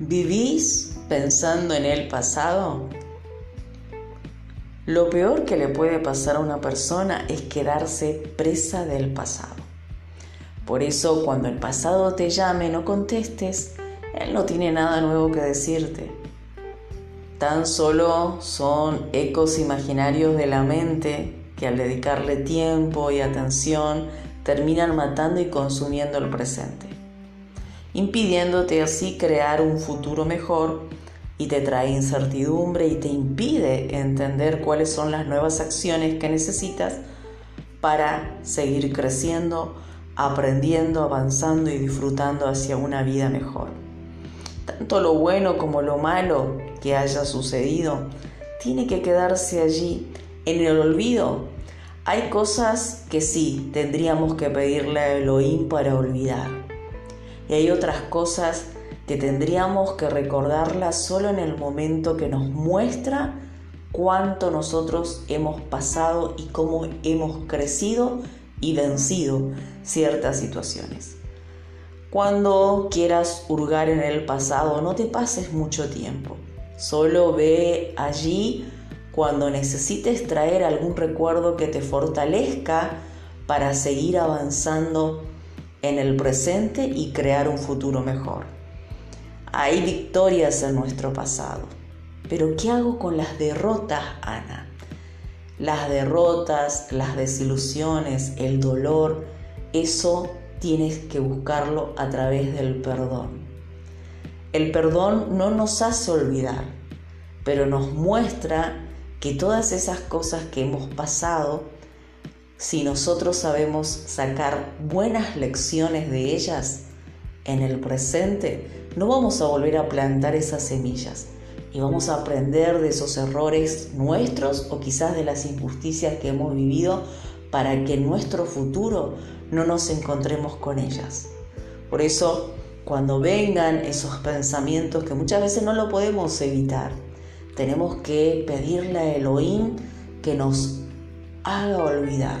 ¿Vivís pensando en el pasado? Lo peor que le puede pasar a una persona es quedarse presa del pasado. Por eso cuando el pasado te llame no contestes, él no tiene nada nuevo que decirte. Tan solo son ecos imaginarios de la mente que al dedicarle tiempo y atención terminan matando y consumiendo el presente, impidiéndote así crear un futuro mejor y te trae incertidumbre y te impide entender cuáles son las nuevas acciones que necesitas para seguir creciendo, aprendiendo, avanzando y disfrutando hacia una vida mejor. Tanto lo bueno como lo malo que haya sucedido tiene que quedarse allí en el olvido. Hay cosas que sí tendríamos que pedirle a Elohim para olvidar. Y hay otras cosas que tendríamos que recordarlas solo en el momento que nos muestra cuánto nosotros hemos pasado y cómo hemos crecido y vencido ciertas situaciones. Cuando quieras hurgar en el pasado, no te pases mucho tiempo. Solo ve allí cuando necesites traer algún recuerdo que te fortalezca para seguir avanzando en el presente y crear un futuro mejor. Hay victorias en nuestro pasado, pero ¿qué hago con las derrotas, Ana? Las derrotas, las desilusiones, el dolor, eso tienes que buscarlo a través del perdón. El perdón no nos hace olvidar, pero nos muestra que todas esas cosas que hemos pasado, si nosotros sabemos sacar buenas lecciones de ellas en el presente, no vamos a volver a plantar esas semillas y vamos a aprender de esos errores nuestros o quizás de las injusticias que hemos vivido para que en nuestro futuro no nos encontremos con ellas. Por eso, cuando vengan esos pensamientos que muchas veces no lo podemos evitar, tenemos que pedirle a Elohim que nos haga olvidar.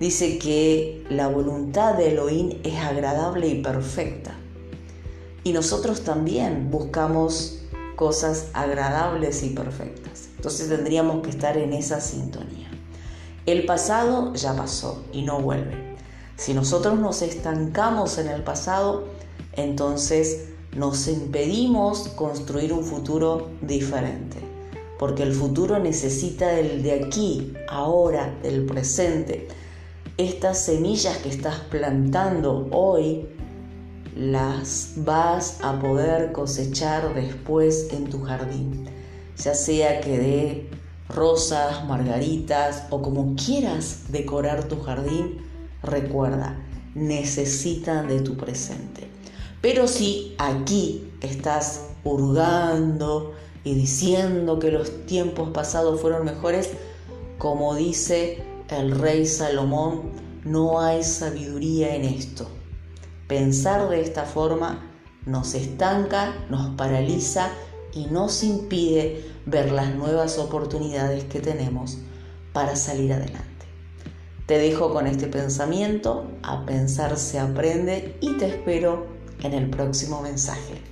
Dice que la voluntad de Elohim es agradable y perfecta. Y nosotros también buscamos cosas agradables y perfectas. Entonces tendríamos que estar en esa sintonía. El pasado ya pasó y no vuelve. Si nosotros nos estancamos en el pasado, entonces nos impedimos construir un futuro diferente. Porque el futuro necesita del de aquí, ahora, del presente. Estas semillas que estás plantando hoy las vas a poder cosechar después en tu jardín. Ya sea que de rosas, margaritas o como quieras decorar tu jardín, recuerda, necesitan de tu presente. Pero si aquí estás hurgando y diciendo que los tiempos pasados fueron mejores, como dice el rey Salomón, no hay sabiduría en esto. Pensar de esta forma nos estanca, nos paraliza y nos impide ver las nuevas oportunidades que tenemos para salir adelante. Te dejo con este pensamiento, a pensar se aprende y te espero en el próximo mensaje.